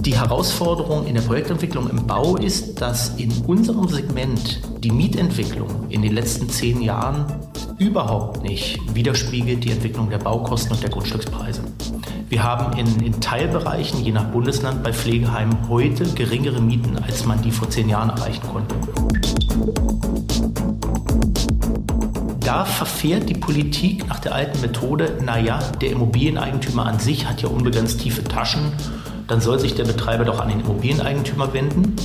Die Herausforderung in der Projektentwicklung im Bau ist, dass in unserem Segment die Mietentwicklung in den letzten zehn Jahren überhaupt nicht widerspiegelt die Entwicklung der Baukosten und der Grundstückspreise. Wir haben in, in, Teilbereichen, je nach Bundesland, bei Pflegeheimen heute geringere Mieten, als man die vor zehn Jahren erreichen konnte. Da verfährt die Politik nach der alten Methode, naja, der Immobilieneigentümer an sich hat ja unbegrenzt tiefe Taschen dann soll sich der Betreiber doch an den Immobilieneigentümer wenden.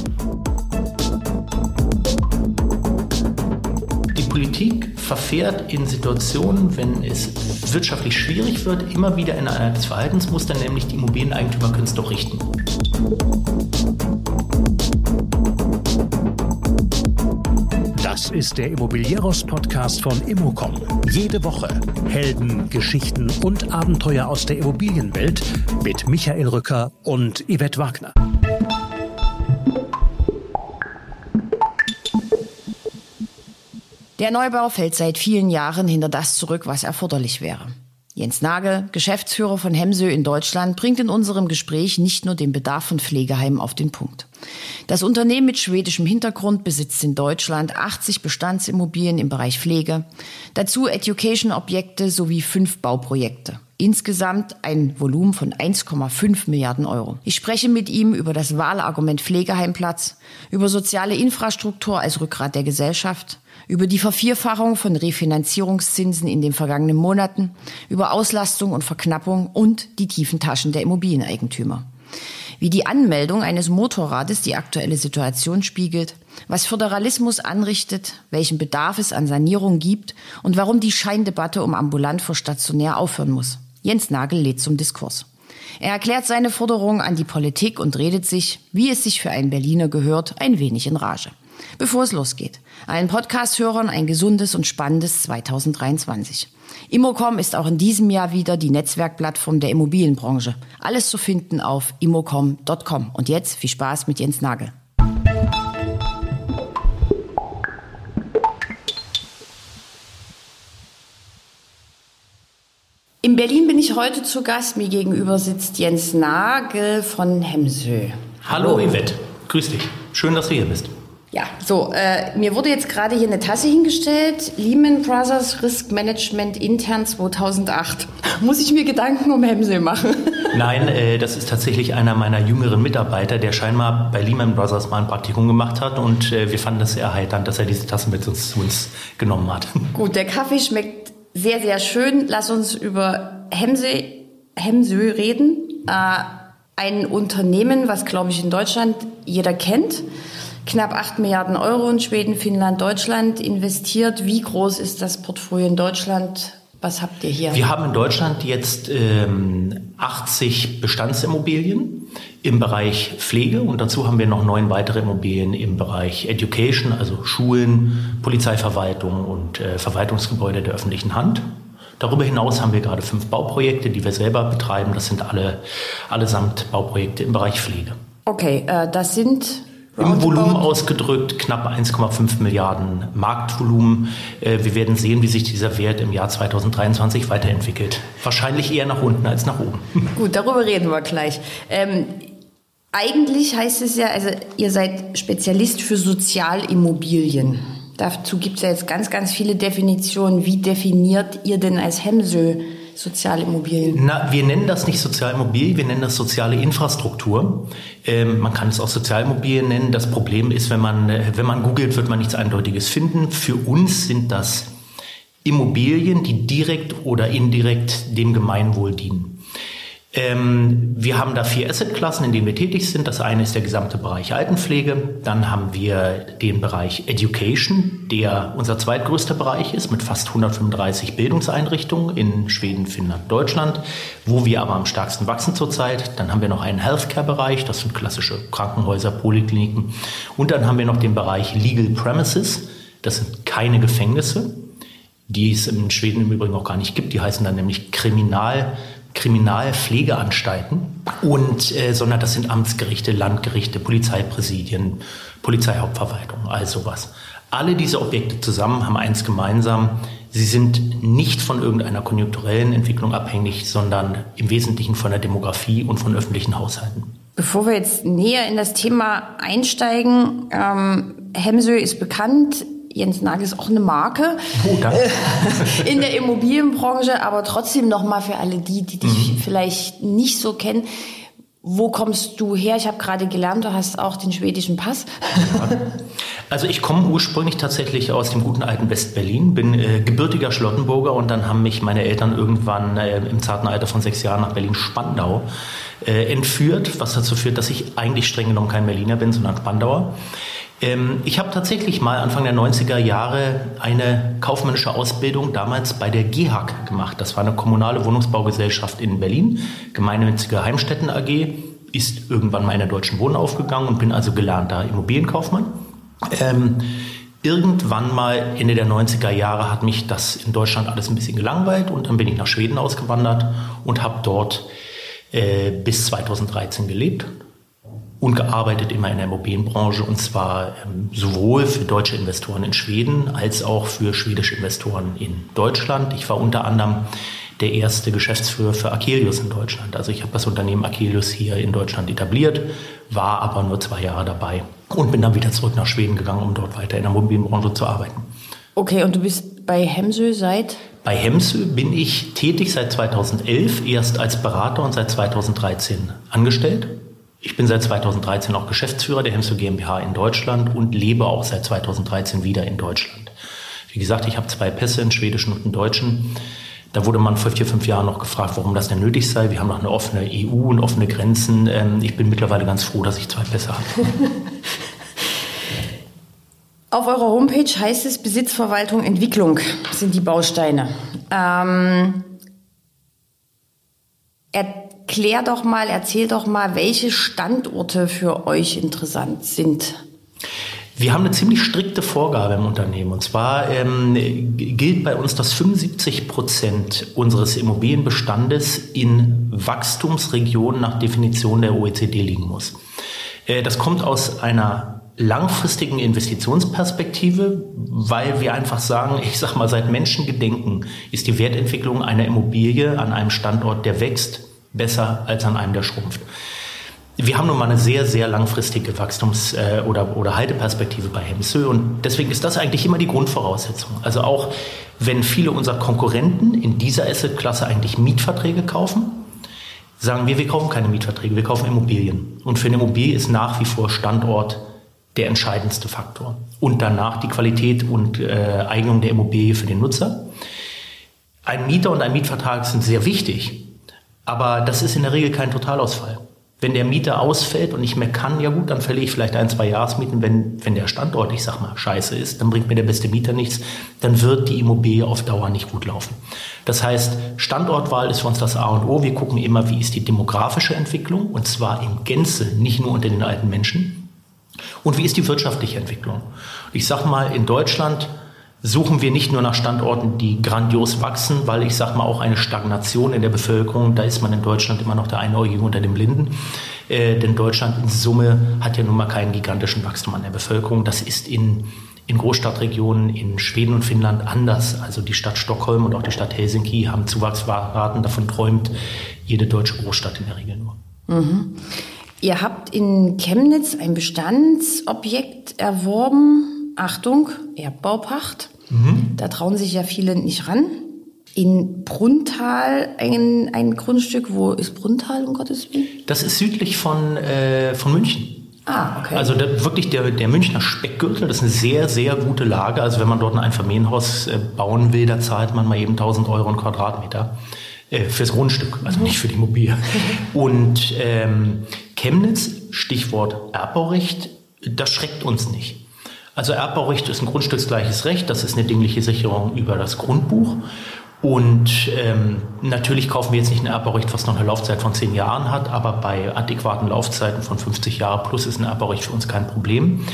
Die Politik verfährt in Situationen, wenn es wirtschaftlich schwierig wird, immer wieder in ein Verhaltensmuster, nämlich die Immobilieneigentümer können es doch richten. Das ist der Immobilieros-Podcast von Immocom. Jede Woche Helden, Geschichten und Abenteuer aus der Immobilienwelt mit Michael Rücker und Yvette Wagner. Der Neubau fällt seit vielen Jahren hinter das zurück, was erforderlich wäre. Jens Nagel, Geschäftsführer von Hemsö in Deutschland, bringt in unserem Gespräch nicht nur den Bedarf von Pflegeheimen auf den Punkt. Das Unternehmen mit schwedischem Hintergrund besitzt in Deutschland 80 Bestandsimmobilien im Bereich Pflege, dazu Education-Objekte sowie fünf Bauprojekte. Insgesamt ein Volumen von 1,5 Milliarden Euro. Ich spreche mit ihm über das Wahlargument Pflegeheimplatz, über soziale Infrastruktur als Rückgrat der Gesellschaft, über die Vervierfachung von Refinanzierungszinsen in den vergangenen Monaten, über Auslastung und Verknappung und die tiefen Taschen der Immobilieneigentümer. Wie die Anmeldung eines Motorrades die aktuelle Situation spiegelt, was Föderalismus anrichtet, welchen Bedarf es an Sanierung gibt und warum die Scheindebatte um ambulant vor stationär aufhören muss. Jens Nagel lädt zum Diskurs. Er erklärt seine Forderungen an die Politik und redet sich, wie es sich für einen Berliner gehört, ein wenig in Rage. Bevor es losgeht, allen Podcast-Hörern ein gesundes und spannendes 2023. Immocom ist auch in diesem Jahr wieder die Netzwerkplattform der Immobilienbranche. Alles zu finden auf immocom.com. Und jetzt viel Spaß mit Jens Nagel. In Berlin bin ich heute zu Gast. Mir gegenüber sitzt Jens Nagel von Hemsö. Hallo, Hallo Yvette, grüß dich. Schön, dass du hier bist. Ja, so, äh, mir wurde jetzt gerade hier eine Tasse hingestellt. Lehman Brothers Risk Management intern 2008. Muss ich mir Gedanken um Hemsel machen? Nein, äh, das ist tatsächlich einer meiner jüngeren Mitarbeiter, der scheinbar bei Lehman Brothers mal ein Praktikum gemacht hat und äh, wir fanden das sehr erheiternd, dass er diese Tasse mit uns zu uns genommen hat. Gut, der Kaffee schmeckt sehr, sehr schön. Lass uns über Hemsel, Hemsö reden. Äh, ein Unternehmen, was, glaube ich, in Deutschland jeder kennt knapp 8 Milliarden Euro in Schweden, Finnland, Deutschland investiert. Wie groß ist das Portfolio in Deutschland? Was habt ihr hier? Wir haben in Deutschland jetzt ähm, 80 Bestandsimmobilien im Bereich Pflege und dazu haben wir noch neun weitere Immobilien im Bereich Education, also Schulen, Polizeiverwaltung und äh, Verwaltungsgebäude der öffentlichen Hand. Darüber hinaus haben wir gerade fünf Bauprojekte, die wir selber betreiben. Das sind alle allesamt Bauprojekte im Bereich Pflege. Okay, äh, das sind im Volumen ausgedrückt knapp 1,5 Milliarden Marktvolumen. Äh, wir werden sehen, wie sich dieser Wert im Jahr 2023 weiterentwickelt. Wahrscheinlich eher nach unten als nach oben. Gut, darüber reden wir gleich. Ähm, eigentlich heißt es ja, also ihr seid Spezialist für Sozialimmobilien. Dazu gibt es ja jetzt ganz, ganz viele Definitionen. Wie definiert ihr denn als Hemsö Sozialimmobilien? Na, wir nennen das nicht Sozialimmobilien, wir nennen das soziale Infrastruktur. Ähm, man kann es auch Sozialimmobilien nennen. Das Problem ist, wenn man, äh, wenn man googelt, wird man nichts Eindeutiges finden. Für uns sind das Immobilien, die direkt oder indirekt dem Gemeinwohl dienen. Ähm, wir haben da vier Assetklassen, in denen wir tätig sind. Das eine ist der gesamte Bereich Altenpflege. Dann haben wir den Bereich Education, der unser zweitgrößter Bereich ist, mit fast 135 Bildungseinrichtungen in Schweden, Finnland, Deutschland, wo wir aber am stärksten wachsen zurzeit. Dann haben wir noch einen Healthcare-Bereich, das sind klassische Krankenhäuser, Polikliniken. Und dann haben wir noch den Bereich Legal Premises, das sind keine Gefängnisse, die es in Schweden im Übrigen auch gar nicht gibt. Die heißen dann nämlich Kriminal- Kriminalpflegeanstalten und äh, sondern das sind Amtsgerichte, Landgerichte, Polizeipräsidien, Polizeihauptverwaltung, all sowas. Alle diese Objekte zusammen haben eins gemeinsam. Sie sind nicht von irgendeiner konjunkturellen Entwicklung abhängig, sondern im Wesentlichen von der Demografie und von öffentlichen Haushalten. Bevor wir jetzt näher in das Thema einsteigen, ähm, Hemsö ist bekannt. Jens Nagel ist auch eine Marke oh, in der Immobilienbranche, aber trotzdem noch mal für alle die, die dich mhm. vielleicht nicht so kennen. Wo kommst du her? Ich habe gerade gelernt, du hast auch den schwedischen Pass. Also ich komme ursprünglich tatsächlich aus dem guten alten Westberlin, bin äh, gebürtiger Schlottenburger und dann haben mich meine Eltern irgendwann äh, im zarten Alter von sechs Jahren nach Berlin-Spandau äh, entführt, was dazu führt, dass ich eigentlich streng genommen kein Berliner bin, sondern Spandauer. Ähm, ich habe tatsächlich mal Anfang der 90er Jahre eine kaufmännische Ausbildung damals bei der GEHAG gemacht. Das war eine kommunale Wohnungsbaugesellschaft in Berlin, gemeinnützige Heimstätten AG, ist irgendwann mal in der Deutschen Wohnen aufgegangen und bin also gelernter Immobilienkaufmann. Ähm, irgendwann mal Ende der 90er Jahre hat mich das in Deutschland alles ein bisschen gelangweilt und dann bin ich nach Schweden ausgewandert und habe dort äh, bis 2013 gelebt und gearbeitet immer in der Immobilienbranche und zwar ähm, sowohl für deutsche Investoren in Schweden als auch für schwedische Investoren in Deutschland. Ich war unter anderem der erste Geschäftsführer für Akelius in Deutschland. Also ich habe das Unternehmen Akelius hier in Deutschland etabliert, war aber nur zwei Jahre dabei und bin dann wieder zurück nach Schweden gegangen, um dort weiter in der Immobilienbranche zu arbeiten. Okay, und du bist bei Hemsö seit? Bei Hemsö bin ich tätig seit 2011, erst als Berater und seit 2013 angestellt. Ich bin seit 2013 auch Geschäftsführer der Hemsö GmbH in Deutschland und lebe auch seit 2013 wieder in Deutschland. Wie gesagt, ich habe zwei Pässe, einen schwedischen und einen deutschen. Da wurde man vor vier, fünf Jahren noch gefragt, warum das denn nötig sei. Wir haben noch eine offene EU und offene Grenzen. Ähm, ich bin mittlerweile ganz froh, dass ich zwei Pässe habe. Auf eurer Homepage heißt es Besitzverwaltung, Entwicklung sind die Bausteine. Ähm, erklär doch mal, erzähl doch mal, welche Standorte für euch interessant sind. Wir haben eine ziemlich strikte Vorgabe im Unternehmen. Und zwar ähm, gilt bei uns, dass 75 Prozent unseres Immobilienbestandes in Wachstumsregionen nach Definition der OECD liegen muss. Äh, das kommt aus einer langfristigen Investitionsperspektive, weil wir einfach sagen, ich sag mal, seit Menschengedenken ist die Wertentwicklung einer Immobilie an einem Standort, der wächst, besser als an einem, der schrumpft. Wir haben nun mal eine sehr, sehr langfristige Wachstums- äh, oder, oder Halteperspektive bei Hemsö und deswegen ist das eigentlich immer die Grundvoraussetzung. Also auch wenn viele unserer Konkurrenten in dieser Assetklasse eigentlich Mietverträge kaufen, sagen wir, wir kaufen keine Mietverträge, wir kaufen Immobilien. Und für eine Immobilie ist nach wie vor Standort der entscheidendste Faktor. Und danach die Qualität und äh, Eignung der Immobilie für den Nutzer. Ein Mieter und ein Mietvertrag sind sehr wichtig, aber das ist in der Regel kein Totalausfall. Wenn der Mieter ausfällt und nicht mehr kann, ja gut, dann verliere ich vielleicht ein, zwei Jahresmieten. Wenn, wenn der Standort, ich sag mal, scheiße ist, dann bringt mir der beste Mieter nichts, dann wird die Immobilie auf Dauer nicht gut laufen. Das heißt, Standortwahl ist für uns das A und O. Wir gucken immer, wie ist die demografische Entwicklung und zwar in Gänze, nicht nur unter den alten Menschen. Und wie ist die wirtschaftliche Entwicklung? Ich sag mal, in Deutschland suchen wir nicht nur nach Standorten, die grandios wachsen, weil ich sage mal auch eine Stagnation in der Bevölkerung, da ist man in Deutschland immer noch der Einäugige unter dem Blinden. Äh, denn Deutschland in Summe hat ja nun mal keinen gigantischen Wachstum an der Bevölkerung. Das ist in, in Großstadtregionen in Schweden und Finnland anders. Also die Stadt Stockholm und auch die Stadt Helsinki haben Zuwachsraten, davon träumt jede deutsche Großstadt in der Regel nur. Mhm. Ihr habt in Chemnitz ein Bestandsobjekt erworben, Achtung, Erbbaupacht. Mhm. Da trauen sich ja viele nicht ran. In Bruntal ein, ein Grundstück, wo ist Bruntal, um Gottes Willen? Das ist südlich von, äh, von München. Ah, okay. Also der, wirklich der, der Münchner Speckgürtel, das ist eine sehr, sehr gute Lage. Also wenn man dort ein Einfamilienhaus äh, bauen will, da zahlt man mal eben 1000 Euro einen Quadratmeter äh, fürs Grundstück, also mhm. nicht für die Immobilie. Und ähm, Chemnitz, Stichwort Erbbaurecht, das schreckt uns nicht. Also Erbbaurecht ist ein grundstücksgleiches Recht, das ist eine dingliche Sicherung über das Grundbuch. Und ähm, natürlich kaufen wir jetzt nicht ein Erbbaurecht, was noch eine Laufzeit von zehn Jahren hat, aber bei adäquaten Laufzeiten von 50 Jahre plus ist ein Erbbaurecht für uns kein Problem.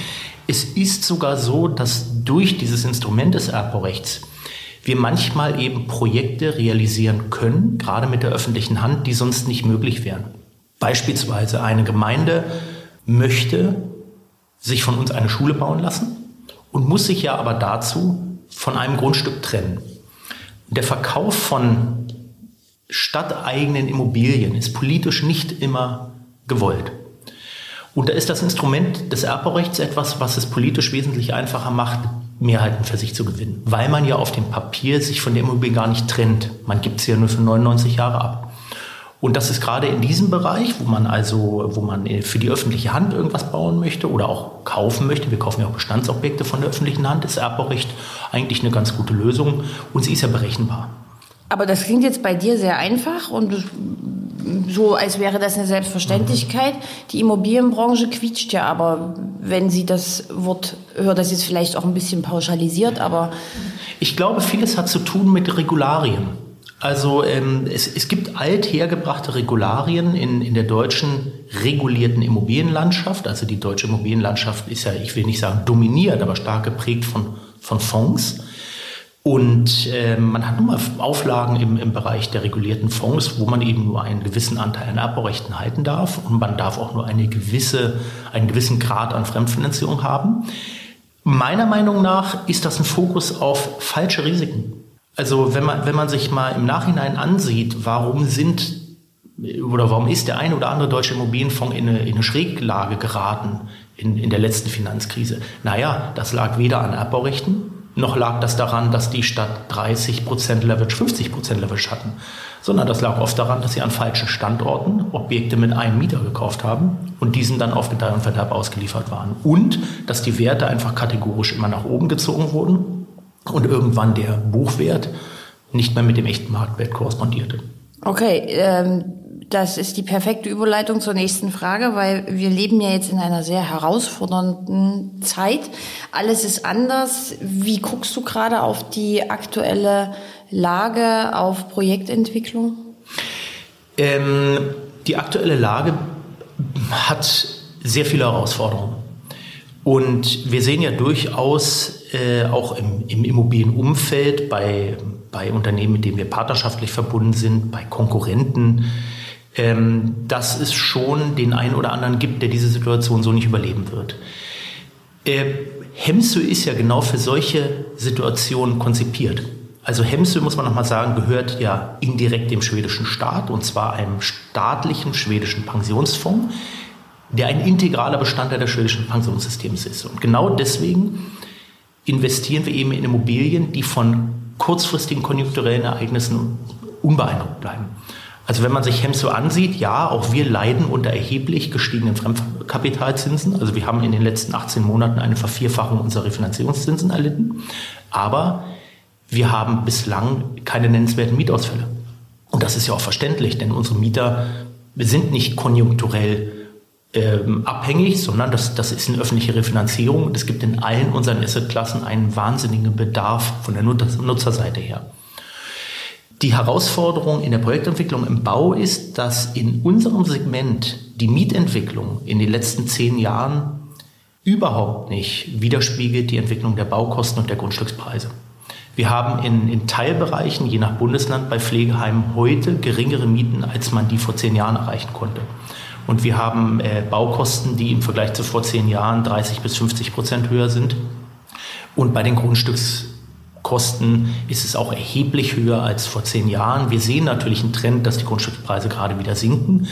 Es ist sogar so, dass durch dieses Instrument des Erbbaurechts wir manchmal eben Projekte realisieren können, gerade mit der öffentlichen Hand, die sonst nicht möglich wären. Beispielsweise eine Gemeinde möchte sich von uns eine Schule bauen lassen und muss sich ja aber dazu von einem Grundstück trennen. Der Verkauf von stadteigenen Immobilien ist politisch nicht immer gewollt. Und da ist das Instrument des Erbaurechts etwas, was es politisch wesentlich einfacher macht, Mehrheiten für sich zu gewinnen, weil man ja auf dem Papier sich von der Immobilie gar nicht trennt. Man gibt sie ja nur für 99 Jahre ab. Und das ist gerade in diesem Bereich, wo man also, wo man für die öffentliche Hand irgendwas bauen möchte oder auch kaufen möchte. Wir kaufen ja auch Bestandsobjekte von der öffentlichen Hand. Ist Erbbaurecht eigentlich eine ganz gute Lösung und sie ist ja berechenbar. Aber das klingt jetzt bei dir sehr einfach und so, als wäre das eine Selbstverständlichkeit. Die Immobilienbranche quietscht ja aber, wenn sie das Wort hört, das ist vielleicht auch ein bisschen pauschalisiert, aber. Ich glaube, vieles hat zu tun mit Regularien. Also ähm, es, es gibt althergebrachte Regularien in, in der deutschen regulierten Immobilienlandschaft. Also die deutsche Immobilienlandschaft ist ja, ich will nicht sagen dominiert, aber stark geprägt von, von Fonds. Und äh, man hat nun mal Auflagen im, im Bereich der regulierten Fonds, wo man eben nur einen gewissen Anteil an Erbbaurechten halten darf und man darf auch nur eine gewisse, einen gewissen Grad an Fremdfinanzierung haben. Meiner Meinung nach ist das ein Fokus auf falsche Risiken. Also wenn man, wenn man sich mal im Nachhinein ansieht, warum sind oder warum ist der eine oder andere deutsche Immobilienfonds in eine, in eine Schräglage geraten in, in der letzten Finanzkrise? Naja, das lag weder an Erbbaurechten, noch lag das daran, dass die Stadt 30 Prozent Leverage, 50 Prozent Leverage hatten, sondern das lag oft daran, dass sie an falschen Standorten Objekte mit einem Mieter gekauft haben und diesen dann auf Gedeih und Verderb ausgeliefert waren. Und dass die Werte einfach kategorisch immer nach oben gezogen wurden und irgendwann der Buchwert nicht mehr mit dem echten Marktwert korrespondierte. Okay, ähm, das ist die perfekte Überleitung zur nächsten Frage, weil wir leben ja jetzt in einer sehr herausfordernden Zeit. Alles ist anders. Wie guckst du gerade auf die aktuelle Lage, auf Projektentwicklung? Ähm, die aktuelle Lage hat sehr viele Herausforderungen. Und wir sehen ja durchaus äh, auch im, im Immobilienumfeld bei, bei Unternehmen, mit denen wir partnerschaftlich verbunden sind, bei Konkurrenten, ähm, dass es schon den einen oder anderen gibt, der diese Situation so nicht überleben wird. Äh, Hemsö ist ja genau für solche Situationen konzipiert. Also Hemsö, muss man nochmal sagen, gehört ja indirekt dem schwedischen Staat und zwar einem staatlichen schwedischen Pensionsfonds, der ein integraler Bestandteil des schwedischen Pensionssystems ist. Und genau deswegen investieren wir eben in Immobilien, die von kurzfristigen konjunkturellen Ereignissen unbeeindruckt bleiben. Also wenn man sich Hemso ansieht, ja, auch wir leiden unter erheblich gestiegenen Fremdkapitalzinsen. Also wir haben in den letzten 18 Monaten eine Vervierfachung unserer Refinanzierungszinsen erlitten. Aber wir haben bislang keine nennenswerten Mietausfälle. Und das ist ja auch verständlich, denn unsere Mieter sind nicht konjunkturell ähm, abhängig, sondern das, das ist eine öffentliche Refinanzierung und es gibt in allen unseren Assetklassen einen wahnsinnigen Bedarf von der Nutzerseite her. Die Herausforderung in der Projektentwicklung im Bau ist, dass in unserem Segment die Mietentwicklung in den letzten zehn Jahren überhaupt nicht widerspiegelt die Entwicklung der Baukosten und der Grundstückspreise. Wir haben in, in Teilbereichen, je nach Bundesland, bei Pflegeheimen heute geringere Mieten, als man die vor zehn Jahren erreichen konnte. Und wir haben äh, Baukosten, die im Vergleich zu vor zehn Jahren 30 bis 50 Prozent höher sind. Und bei den Grundstücks Kosten ist es auch erheblich höher als vor zehn Jahren. Wir sehen natürlich einen Trend, dass die Grundstückspreise gerade wieder sinken.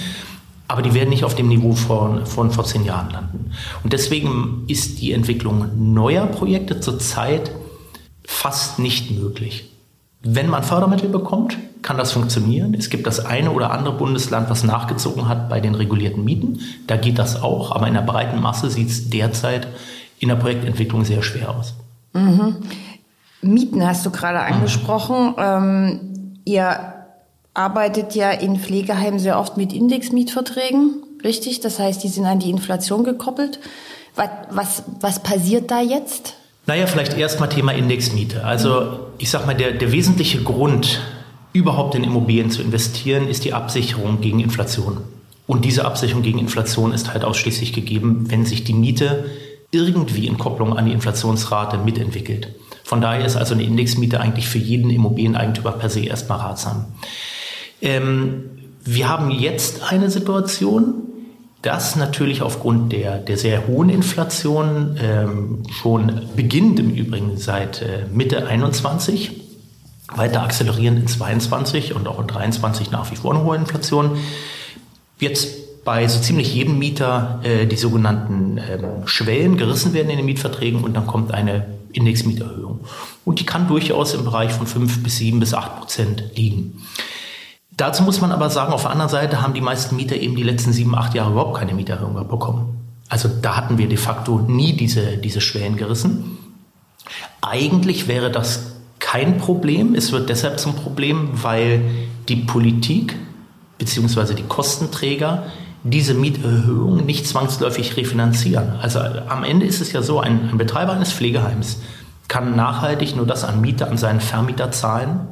Aber die werden nicht auf dem Niveau von, von vor zehn Jahren landen. Und deswegen ist die Entwicklung neuer Projekte zurzeit fast nicht möglich. Wenn man Fördermittel bekommt, kann das funktionieren. Es gibt das eine oder andere Bundesland, was nachgezogen hat bei den regulierten Mieten. Da geht das auch. Aber in der breiten Masse sieht es derzeit in der Projektentwicklung sehr schwer aus. Mhm. Mieten hast du gerade angesprochen. Ähm, ihr arbeitet ja in Pflegeheimen sehr oft mit Indexmietverträgen, richtig? Das heißt, die sind an die Inflation gekoppelt. Was, was, was passiert da jetzt? Naja, vielleicht erstmal Thema Indexmiete. Also ich sag mal, der, der wesentliche Grund, überhaupt in Immobilien zu investieren, ist die Absicherung gegen Inflation. Und diese Absicherung gegen Inflation ist halt ausschließlich gegeben, wenn sich die Miete irgendwie in Kopplung an die Inflationsrate mitentwickelt. Von daher ist also eine Indexmiete eigentlich für jeden Immobilieneigentümer per se erstmal ratsam. Ähm, wir haben jetzt eine Situation, dass natürlich aufgrund der, der sehr hohen Inflation ähm, schon beginnt im Übrigen seit äh, Mitte 21 weiter akzelerieren in 22 und auch in 23 nach wie vor eine hohe Inflation. Jetzt bei so ziemlich jedem Mieter äh, die sogenannten ähm, Schwellen gerissen werden in den Mietverträgen und dann kommt eine Indexmieterhöhung. Und die kann durchaus im Bereich von 5 bis 7 bis 8 Prozent liegen. Dazu muss man aber sagen, auf der anderen Seite haben die meisten Mieter eben die letzten sieben, acht Jahre überhaupt keine Mieterhöhung bekommen. Also da hatten wir de facto nie diese, diese Schwellen gerissen. Eigentlich wäre das kein Problem. Es wird deshalb zum Problem, weil die Politik bzw. die Kostenträger diese Mieterhöhung nicht zwangsläufig refinanzieren. Also am Ende ist es ja so, ein, ein Betreiber eines Pflegeheims kann nachhaltig nur das an Miete an seinen Vermieter zahlen,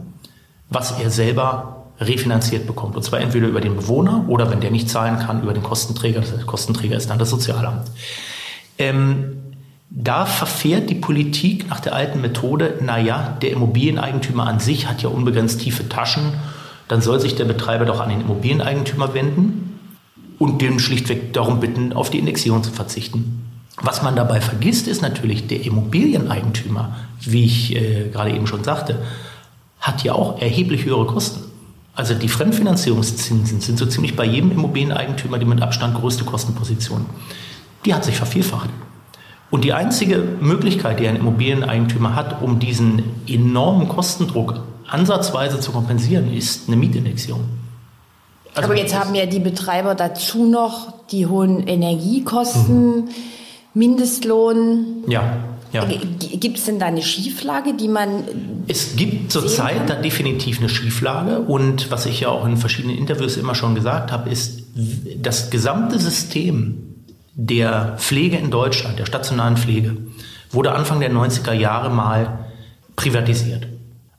was er selber refinanziert bekommt. Und zwar entweder über den Bewohner oder, wenn der nicht zahlen kann, über den Kostenträger. Heißt, Kostenträger ist dann das Sozialamt. Ähm, da verfährt die Politik nach der alten Methode, naja, der Immobilieneigentümer an sich hat ja unbegrenzt tiefe Taschen, dann soll sich der Betreiber doch an den Immobilieneigentümer wenden und den schlichtweg darum bitten, auf die Indexierung zu verzichten. Was man dabei vergisst, ist natürlich, der Immobilieneigentümer, wie ich äh, gerade eben schon sagte, hat ja auch erheblich höhere Kosten. Also die Fremdfinanzierungszinsen sind so ziemlich bei jedem Immobilieneigentümer die mit Abstand größte Kostenposition. Die hat sich vervielfacht. Und die einzige Möglichkeit, die ein Immobilieneigentümer hat, um diesen enormen Kostendruck ansatzweise zu kompensieren, ist eine Mietindexierung. Also Aber jetzt haben ja die Betreiber dazu noch die hohen Energiekosten, mhm. Mindestlohn. Ja. Ja. Gibt es denn da eine Schieflage, die man. Es gibt zurzeit da definitiv eine Schieflage. Und was ich ja auch in verschiedenen Interviews immer schon gesagt habe, ist, das gesamte System der Pflege in Deutschland, der stationaren Pflege, wurde Anfang der 90er Jahre mal privatisiert.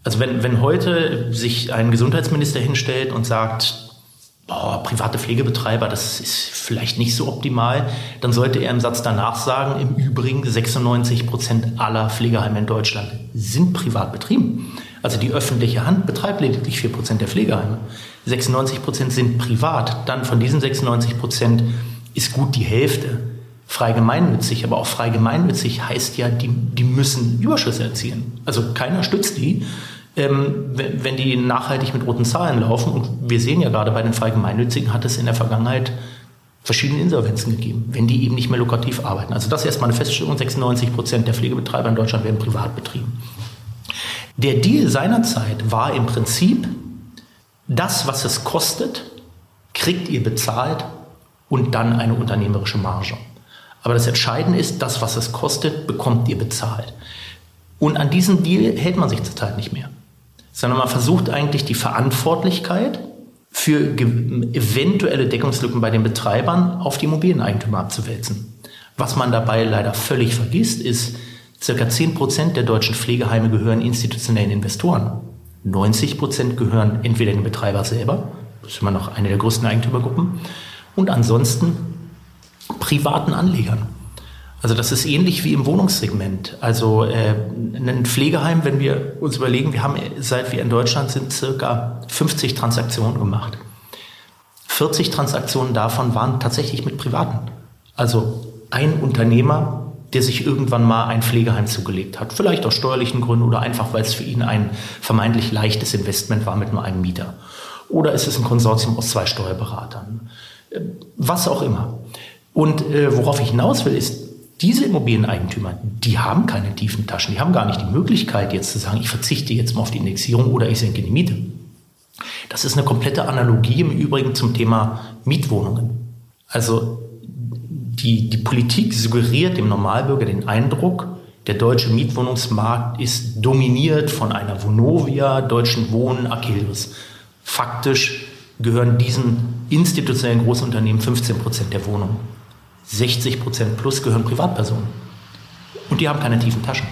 Also wenn, wenn heute sich ein Gesundheitsminister hinstellt und sagt, boah, private Pflegebetreiber, das ist vielleicht nicht so optimal, dann sollte er im Satz danach sagen, im Übrigen 96 Prozent aller Pflegeheime in Deutschland sind privat betrieben. Also die öffentliche Hand betreibt lediglich 4 Prozent der Pflegeheime. 96 Prozent sind privat. Dann von diesen 96 Prozent ist gut die Hälfte frei gemeinnützig. Aber auch frei gemeinnützig heißt ja, die, die müssen Überschüsse erzielen. Also keiner stützt die, ähm, wenn, wenn die nachhaltig mit roten Zahlen laufen. Und wir sehen ja gerade bei den frei gemeinnützigen hat es in der Vergangenheit verschiedene Insolvenzen gegeben, wenn die eben nicht mehr lukrativ arbeiten. Also das ist erstmal eine Feststellung, 96 Prozent der Pflegebetreiber in Deutschland werden privat betrieben. Der Deal seinerzeit war im Prinzip, das, was es kostet, kriegt ihr bezahlt und dann eine unternehmerische Marge. Aber das Entscheidende ist, das, was es kostet, bekommt ihr bezahlt. Und an diesem Deal hält man sich zurzeit nicht mehr, sondern man versucht eigentlich die Verantwortlichkeit für eventuelle Deckungslücken bei den Betreibern auf die Immobilieneigentümer abzuwälzen. Was man dabei leider völlig vergisst, ist, circa 10 Prozent der deutschen Pflegeheime gehören institutionellen Investoren. 90 Prozent gehören entweder dem Betreiber selber, das ist immer noch eine der größten Eigentümergruppen, und ansonsten privaten Anlegern. Also das ist ähnlich wie im Wohnungssegment. Also äh, ein Pflegeheim, wenn wir uns überlegen, wir haben seit wir in Deutschland sind circa 50 Transaktionen gemacht. 40 Transaktionen davon waren tatsächlich mit Privaten. Also ein Unternehmer, der sich irgendwann mal ein Pflegeheim zugelegt hat. Vielleicht aus steuerlichen Gründen oder einfach, weil es für ihn ein vermeintlich leichtes Investment war mit nur einem Mieter. Oder ist es ein Konsortium aus zwei Steuerberatern was auch immer. Und äh, worauf ich hinaus will, ist, diese Immobilieneigentümer, die haben keine tiefen Taschen, die haben gar nicht die Möglichkeit jetzt zu sagen, ich verzichte jetzt mal auf die Indexierung oder ich senke die Miete. Das ist eine komplette Analogie im Übrigen zum Thema Mietwohnungen. Also die, die Politik suggeriert dem Normalbürger den Eindruck, der deutsche Mietwohnungsmarkt ist dominiert von einer Vonovia, Deutschen Wohnen, Achilles. Faktisch gehören diesen institutionellen Großunternehmen 15 Prozent der Wohnungen. 60 Prozent plus gehören Privatpersonen. Und die haben keine tiefen Taschen.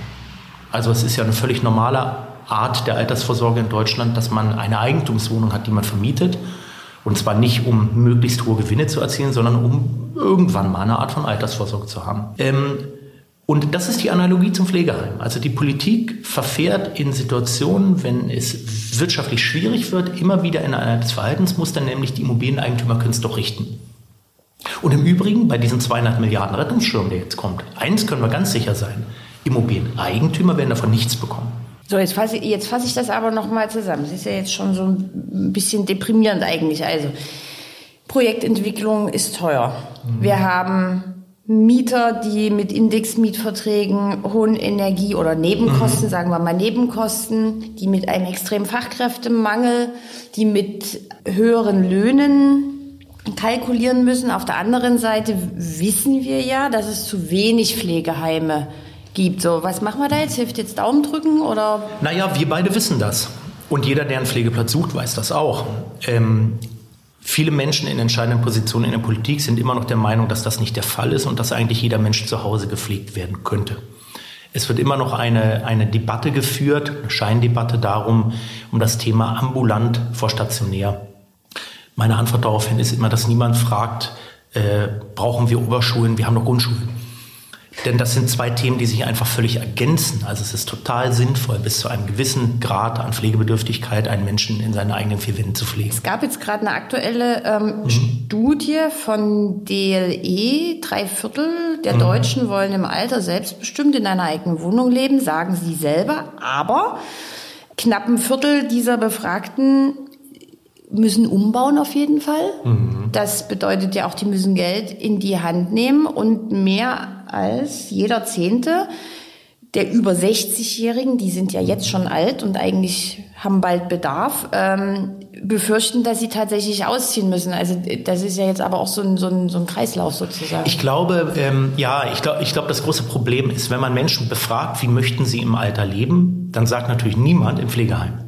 Also es ist ja eine völlig normale Art der Altersvorsorge in Deutschland, dass man eine Eigentumswohnung hat, die man vermietet. Und zwar nicht, um möglichst hohe Gewinne zu erzielen, sondern um irgendwann mal eine Art von Altersvorsorge zu haben. Ähm, und das ist die Analogie zum Pflegeheim. Also die Politik verfährt in Situationen, wenn es wirtschaftlich schwierig wird, immer wieder in ein Verhaltensmuster, nämlich die Immobilieneigentümer können es doch richten. Und im Übrigen, bei diesem 200 Milliarden Rettungsschirm, der jetzt kommt, eins können wir ganz sicher sein, Immobilieneigentümer werden davon nichts bekommen. So, jetzt fasse, jetzt fasse ich das aber nochmal zusammen. Es ist ja jetzt schon so ein bisschen deprimierend eigentlich. Also, Projektentwicklung ist teuer. Mhm. Wir haben Mieter, die mit Indexmietverträgen hohen Energie- oder Nebenkosten, mhm. sagen wir mal Nebenkosten, die mit einem extremen Fachkräftemangel, die mit höheren Löhnen kalkulieren müssen. Auf der anderen Seite wissen wir ja, dass es zu wenig Pflegeheime gibt. So, was machen wir da jetzt? Hilft jetzt Daumen drücken oder? Naja, wir beide wissen das. Und jeder, der einen Pflegeplatz sucht, weiß das auch. Ähm, Viele Menschen in entscheidenden Positionen in der Politik sind immer noch der Meinung, dass das nicht der Fall ist und dass eigentlich jeder Mensch zu Hause gepflegt werden könnte. Es wird immer noch eine, eine Debatte geführt, eine Scheindebatte darum, um das Thema ambulant vor stationär. Meine Antwort daraufhin ist immer, dass niemand fragt, äh, brauchen wir Oberschulen, wir haben doch Grundschulen. Denn das sind zwei Themen, die sich einfach völlig ergänzen. Also es ist total sinnvoll, bis zu einem gewissen Grad an Pflegebedürftigkeit einen Menschen in seinen eigenen vier Wänden zu pflegen. Es gab jetzt gerade eine aktuelle ähm, mhm. Studie von DLE. Drei Viertel der mhm. Deutschen wollen im Alter selbstbestimmt in einer eigenen Wohnung leben, sagen sie selber. Aber knapp ein Viertel dieser Befragten müssen umbauen auf jeden Fall. Mhm. Das bedeutet ja auch, die müssen Geld in die Hand nehmen und mehr als jeder Zehnte der über 60-Jährigen, die sind ja jetzt schon alt und eigentlich haben bald Bedarf, ähm, befürchten, dass sie tatsächlich ausziehen müssen. Also das ist ja jetzt aber auch so ein, so ein, so ein Kreislauf sozusagen. Ich glaube, ähm, ja, ich glaube, ich glaube, das große Problem ist, wenn man Menschen befragt, wie möchten sie im Alter leben, dann sagt natürlich niemand im Pflegeheim.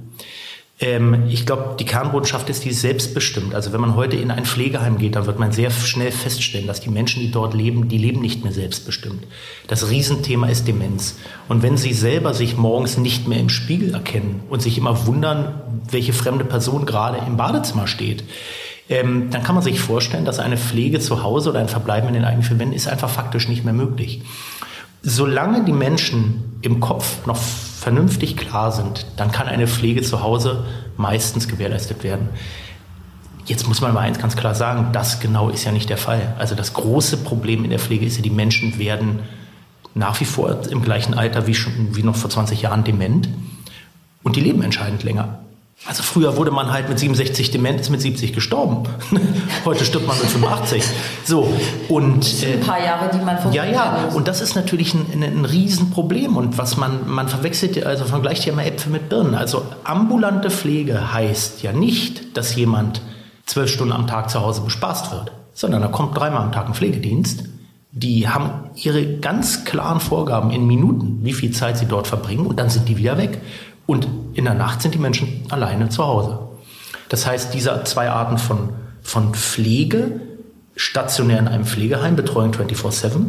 Ähm, ich glaube, die Kernbotschaft ist, die selbstbestimmt. Also wenn man heute in ein Pflegeheim geht, dann wird man sehr schnell feststellen, dass die Menschen, die dort leben, die leben nicht mehr selbstbestimmt. Das Riesenthema ist Demenz. Und wenn sie selber sich morgens nicht mehr im Spiegel erkennen und sich immer wundern, welche fremde Person gerade im Badezimmer steht, ähm, dann kann man sich vorstellen, dass eine Pflege zu Hause oder ein Verbleiben in den eigenen vier Wänden ist einfach faktisch nicht mehr möglich. Solange die Menschen im Kopf noch vernünftig klar sind, dann kann eine Pflege zu Hause meistens gewährleistet werden. Jetzt muss man mal eins ganz klar sagen, das genau ist ja nicht der Fall. Also das große Problem in der Pflege ist ja, die Menschen werden nach wie vor im gleichen Alter wie, schon, wie noch vor 20 Jahren dement und die leben entscheidend länger. Also früher wurde man halt mit 67 dement, ist mit 70 gestorben. Heute stirbt man mit 85. So und das sind ein paar Jahre, die man Ja, ja. Und das ist natürlich ein, ein, ein Riesenproblem und was man man verwechselt, also vergleicht ja immer Äpfel mit Birnen. Also ambulante Pflege heißt ja nicht, dass jemand zwölf Stunden am Tag zu Hause bespaßt wird, sondern da kommt dreimal am Tag ein Pflegedienst. Die haben ihre ganz klaren Vorgaben in Minuten, wie viel Zeit sie dort verbringen und dann sind die wieder weg. Und in der Nacht sind die Menschen alleine zu Hause. Das heißt, diese zwei Arten von, von Pflege, stationär in einem Pflegeheim, Betreuung 24-7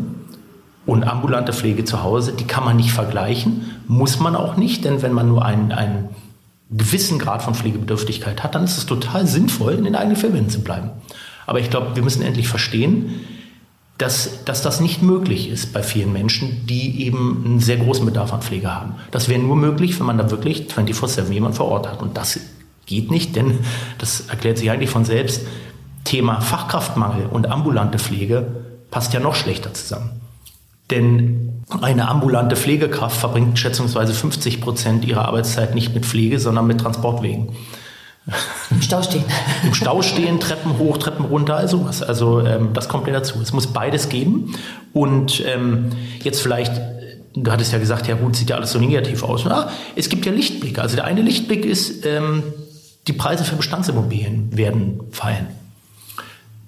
und ambulante Pflege zu Hause, die kann man nicht vergleichen, muss man auch nicht, denn wenn man nur einen, einen gewissen Grad von Pflegebedürftigkeit hat, dann ist es total sinnvoll, in den eigenen Familien zu bleiben. Aber ich glaube, wir müssen endlich verstehen, dass, dass das nicht möglich ist bei vielen Menschen, die eben einen sehr großen Bedarf an Pflege haben. Das wäre nur möglich, wenn man da wirklich 24-7 jemand vor Ort hat. Und das geht nicht, denn das erklärt sich eigentlich von selbst. Thema Fachkraftmangel und ambulante Pflege passt ja noch schlechter zusammen. Denn eine ambulante Pflegekraft verbringt schätzungsweise 50 Prozent ihrer Arbeitszeit nicht mit Pflege, sondern mit Transportwegen. Im Stau stehen. Im Stau stehen, Treppen hoch, Treppen runter, also was. Also ähm, das kommt ja dazu. Es muss beides geben. Und ähm, jetzt vielleicht, du hattest ja gesagt, ja gut, sieht ja alles so negativ aus. Na, es gibt ja Lichtblicke. Also der eine Lichtblick ist, ähm, die Preise für Bestandsimmobilien werden fallen.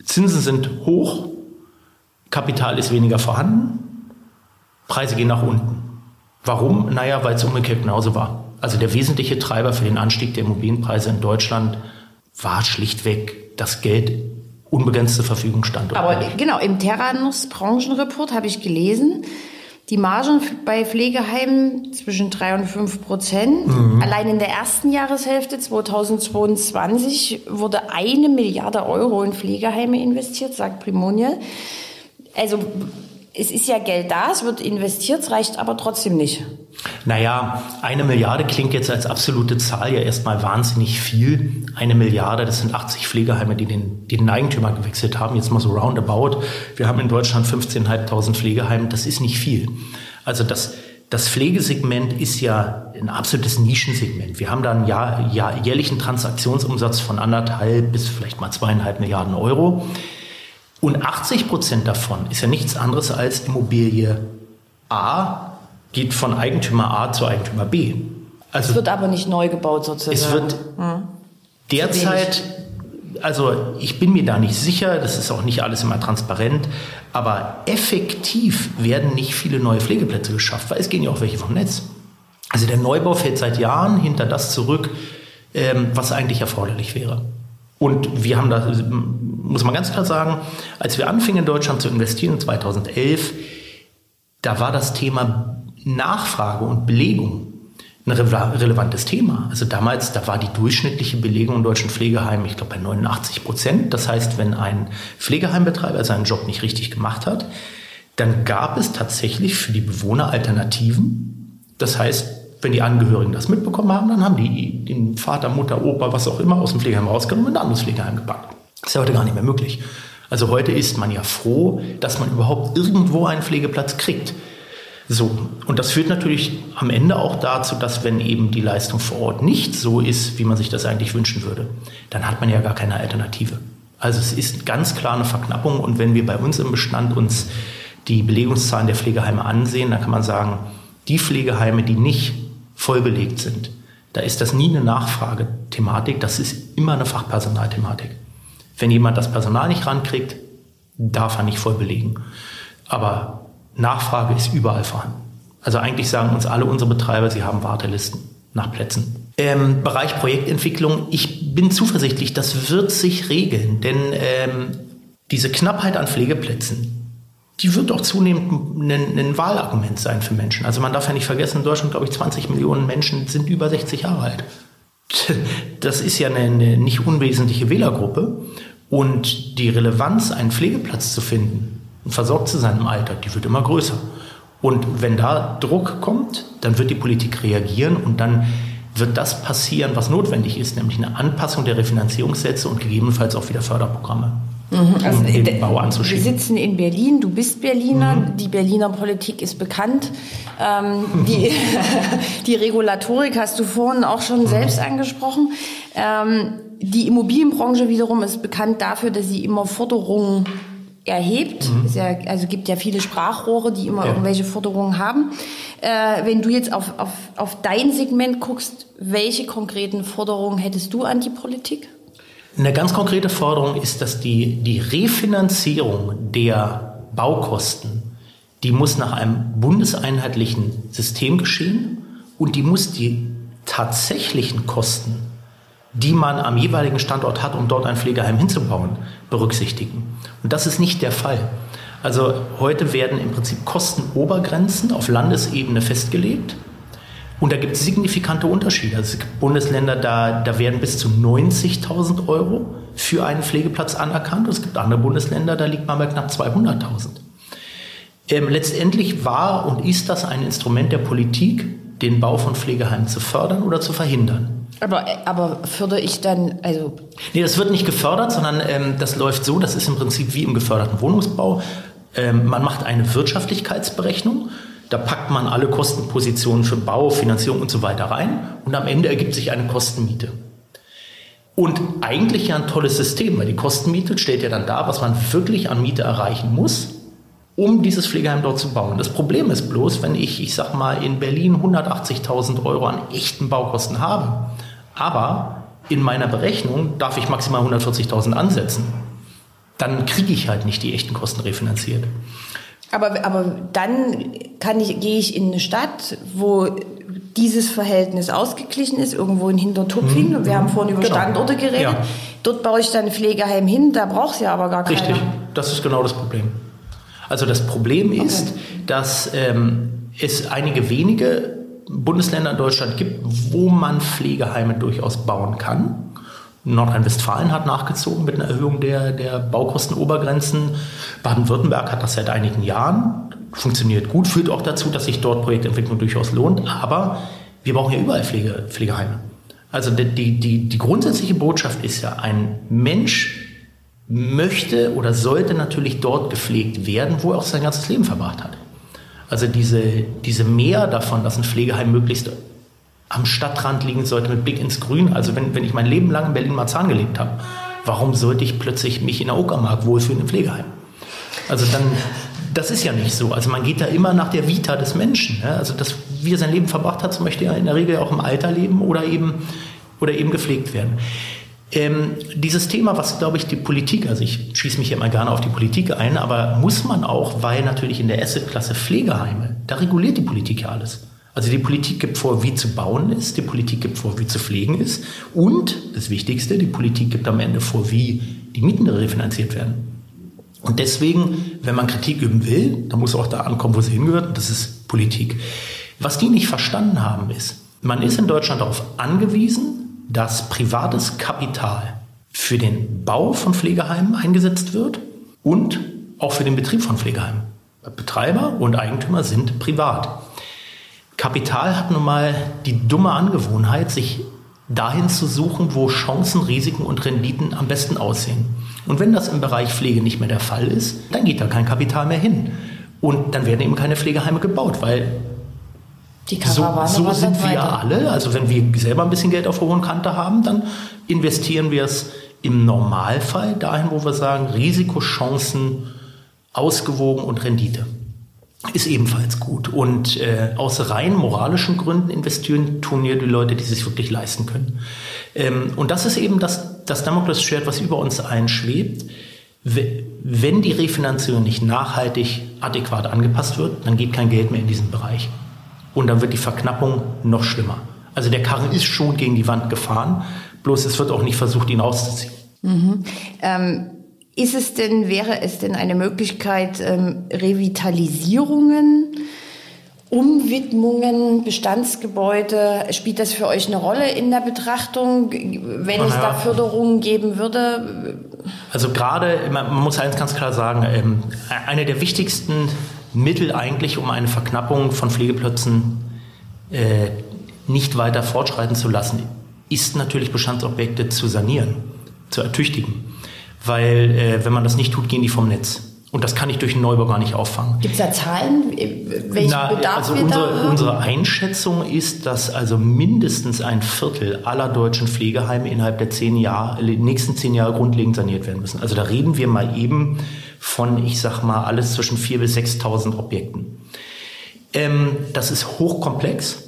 Zinsen sind hoch, Kapital ist weniger vorhanden, Preise gehen nach unten. Warum? Naja, weil es umgekehrt genauso war. Also der wesentliche Treiber für den Anstieg der Immobilienpreise in Deutschland war schlichtweg das Geld unbegrenzt zur Verfügung stand. Aber genau, im Terranus Branchenreport habe ich gelesen, die Margen bei Pflegeheimen zwischen 3 und 5 Prozent. Mhm. Allein in der ersten Jahreshälfte 2022 wurde eine Milliarde Euro in Pflegeheime investiert, sagt Primonial. Also es ist ja Geld da, es wird investiert, es reicht aber trotzdem nicht. Naja, eine Milliarde klingt jetzt als absolute Zahl ja erstmal wahnsinnig viel. Eine Milliarde, das sind 80 Pflegeheime, die den, die den Eigentümer gewechselt haben. Jetzt mal so roundabout. Wir haben in Deutschland 15.500 Pflegeheime, das ist nicht viel. Also das, das Pflegesegment ist ja ein absolutes Nischensegment. Wir haben da einen Jahr, Jahr, jährlichen Transaktionsumsatz von anderthalb bis vielleicht mal zweieinhalb Milliarden Euro. Und 80 Prozent davon ist ja nichts anderes als Immobilie A geht von Eigentümer A zu Eigentümer B. Also es wird aber nicht neu gebaut sozusagen. Es wird hm. derzeit, also ich bin mir da nicht sicher, das ist auch nicht alles immer transparent, aber effektiv werden nicht viele neue Pflegeplätze geschafft, weil es gehen ja auch welche vom Netz. Also der Neubau fällt seit Jahren hinter das zurück, ähm, was eigentlich erforderlich wäre. Und wir haben da, muss man ganz klar sagen, als wir anfingen in Deutschland zu investieren 2011, da war das Thema Nachfrage und Belegung ein relevantes Thema. Also damals, da war die durchschnittliche Belegung in deutschen Pflegeheimen, ich glaube, bei 89 Prozent. Das heißt, wenn ein Pflegeheimbetreiber seinen Job nicht richtig gemacht hat, dann gab es tatsächlich für die Bewohner Alternativen. Das heißt, wenn die Angehörigen das mitbekommen haben, dann haben die den Vater, Mutter, Opa, was auch immer aus dem Pflegeheim rausgenommen und in ein anderes Pflegeheim gepackt. Das ist ja heute gar nicht mehr möglich. Also heute ist man ja froh, dass man überhaupt irgendwo einen Pflegeplatz kriegt. So, und das führt natürlich am Ende auch dazu, dass wenn eben die Leistung vor Ort nicht so ist, wie man sich das eigentlich wünschen würde, dann hat man ja gar keine Alternative. Also es ist ganz klar eine Verknappung und wenn wir bei uns im Bestand uns die Belegungszahlen der Pflegeheime ansehen, dann kann man sagen, die Pflegeheime, die nicht voll belegt sind, da ist das nie eine Nachfragethematik, das ist immer eine Fachpersonalthematik. Wenn jemand das Personal nicht rankriegt, darf er nicht voll belegen. Aber Nachfrage ist überall vorhanden. Also eigentlich sagen uns alle unsere Betreiber, sie haben Wartelisten nach Plätzen. Ähm, Bereich Projektentwicklung, ich bin zuversichtlich, das wird sich regeln, denn ähm, diese Knappheit an Pflegeplätzen, die wird auch zunehmend ein, ein, Wahlargument sein für Menschen. Also man darf ja nicht vergessen, in Deutschland, glaube ich, 20 Millionen Menschen sind über 60 Jahre alt. Das ist ja eine, eine nicht unwesentliche Wählergruppe. Und die Relevanz, einen Pflegeplatz zu finden, und versorgt zu sein im Alter, die wird immer größer. Und wenn da Druck kommt, dann wird die Politik reagieren und dann wird das passieren, was notwendig ist, nämlich eine Anpassung der Refinanzierungssätze und gegebenenfalls auch wieder Förderprogramme. Mhm, also um den Bau anzuschieben. Wir sitzen in Berlin, du bist Berliner, mhm. die Berliner Politik ist bekannt. Ähm, die, die Regulatorik hast du vorhin auch schon mhm. selbst angesprochen. Ähm, die Immobilienbranche wiederum ist bekannt dafür, dass sie immer Forderungen erhebt. Mhm. Es ja, also gibt ja viele Sprachrohre, die immer ja. irgendwelche Forderungen haben. Äh, wenn du jetzt auf, auf, auf dein Segment guckst, welche konkreten Forderungen hättest du an die Politik? Eine ganz konkrete Forderung ist, dass die, die Refinanzierung der Baukosten, die muss nach einem bundeseinheitlichen System geschehen und die muss die tatsächlichen Kosten die man am jeweiligen Standort hat, um dort ein Pflegeheim hinzubauen, berücksichtigen. Und das ist nicht der Fall. Also heute werden im Prinzip Kostenobergrenzen auf Landesebene festgelegt. Und da gibt es signifikante Unterschiede. Also es gibt Bundesländer, da, da werden bis zu 90.000 Euro für einen Pflegeplatz anerkannt. Und es gibt andere Bundesländer, da liegt man bei knapp 200.000. Ähm, letztendlich war und ist das ein Instrument der Politik, den Bau von Pflegeheimen zu fördern oder zu verhindern. Aber, aber fördere ich dann, also. Nee, das wird nicht gefördert, sondern ähm, das läuft so, das ist im Prinzip wie im geförderten Wohnungsbau. Ähm, man macht eine Wirtschaftlichkeitsberechnung, da packt man alle Kostenpositionen für Bau, Finanzierung und so weiter rein und am Ende ergibt sich eine Kostenmiete. Und eigentlich ja ein tolles System, weil die Kostenmiete stellt ja dann dar, was man wirklich an Miete erreichen muss, um dieses Pflegeheim dort zu bauen. Das Problem ist bloß, wenn ich, ich sag mal, in Berlin 180.000 Euro an echten Baukosten habe, aber in meiner Berechnung darf ich maximal 140.000 ansetzen. Dann kriege ich halt nicht die echten Kosten refinanziert. Aber, aber dann kann ich, gehe ich in eine Stadt, wo dieses Verhältnis ausgeglichen ist, irgendwo in Hintertupfing. Mhm. Wir haben vorhin über genau. Standorte geredet. Ja. Dort baue ich dann ein Pflegeheim hin, da braucht es ja aber gar keiner. Richtig, das ist genau das Problem. Also das Problem ist, okay. dass ähm, es einige wenige Bundesländer in Deutschland gibt, wo man Pflegeheime durchaus bauen kann. Nordrhein-Westfalen hat nachgezogen mit einer Erhöhung der, der Baukostenobergrenzen. Baden-Württemberg hat das seit einigen Jahren. Funktioniert gut, führt auch dazu, dass sich dort Projektentwicklung durchaus lohnt. Aber wir brauchen ja überall Pflege, Pflegeheime. Also die, die, die grundsätzliche Botschaft ist ja, ein Mensch möchte oder sollte natürlich dort gepflegt werden, wo er auch sein ganzes Leben verbracht hat. Also diese, diese Mehr davon, dass ein Pflegeheim möglichst am Stadtrand liegen sollte mit Blick ins Grün. Also wenn, wenn ich mein Leben lang in Berlin-Marzahn gelebt habe, warum sollte ich plötzlich mich in der Uckermark wohlfühlen im Pflegeheim? Also dann, das ist ja nicht so. Also man geht da immer nach der Vita des Menschen. Ja? Also das, wie er sein Leben verbracht hat, so möchte er in der Regel auch im Alter leben oder eben, oder eben gepflegt werden. Ähm, dieses Thema, was glaube ich die Politik, also ich schieße mich immer gerne auf die Politik ein, aber muss man auch, weil natürlich in der Assetklasse Pflegeheime, da reguliert die Politik ja alles. Also die Politik gibt vor, wie zu bauen ist, die Politik gibt vor, wie zu pflegen ist und das Wichtigste, die Politik gibt am Ende vor, wie die Mieten refinanziert werden. Und deswegen, wenn man Kritik üben will, dann muss auch da ankommen, wo sie hingehört, und das ist Politik. Was die nicht verstanden haben, ist, man ist in Deutschland darauf angewiesen, dass privates Kapital für den Bau von Pflegeheimen eingesetzt wird und auch für den Betrieb von Pflegeheimen. Betreiber und Eigentümer sind privat. Kapital hat nun mal die dumme Angewohnheit, sich dahin zu suchen, wo Chancen, Risiken und Renditen am besten aussehen. Und wenn das im Bereich Pflege nicht mehr der Fall ist, dann geht da kein Kapital mehr hin. Und dann werden eben keine Pflegeheime gebaut, weil so, so sind wir weiter. alle. Also wenn wir selber ein bisschen Geld auf der hohen Kante haben, dann investieren wir es im Normalfall dahin, wo wir sagen, Risiko, Chancen, ausgewogen und Rendite. Ist ebenfalls gut. Und äh, aus rein moralischen Gründen investieren tun hier die Leute, die sich wirklich leisten können. Ähm, und das ist eben das, das Damoklesschwert, was über uns einschwebt. Wenn die Refinanzierung nicht nachhaltig adäquat angepasst wird, dann geht kein Geld mehr in diesen Bereich und dann wird die Verknappung noch schlimmer. Also der Karren ist schon gegen die Wand gefahren, bloß es wird auch nicht versucht, ihn rauszuziehen. Mhm. Ähm, ist es denn, wäre es denn eine Möglichkeit, ähm, Revitalisierungen, Umwidmungen, Bestandsgebäude, spielt das für euch eine Rolle in der Betrachtung, wenn es da Förderungen geben würde? Also gerade, man muss eins ganz klar sagen, ähm, eine der wichtigsten Mittel eigentlich, um eine Verknappung von Pflegeplätzen äh, nicht weiter fortschreiten zu lassen, ist natürlich Bestandsobjekte zu sanieren, zu ertüchtigen. Weil äh, wenn man das nicht tut, gehen die vom Netz. Und das kann ich durch einen Neubau gar nicht auffangen. Gibt es da Zahlen? Welchen Na, Bedarf also wir unsere, da unsere Einschätzung ist, dass also mindestens ein Viertel aller deutschen Pflegeheime innerhalb der zehn Jahre, nächsten zehn Jahre grundlegend saniert werden müssen. Also da reden wir mal eben von, ich sag mal, alles zwischen 4.000 bis 6.000 Objekten. Ähm, das ist hochkomplex.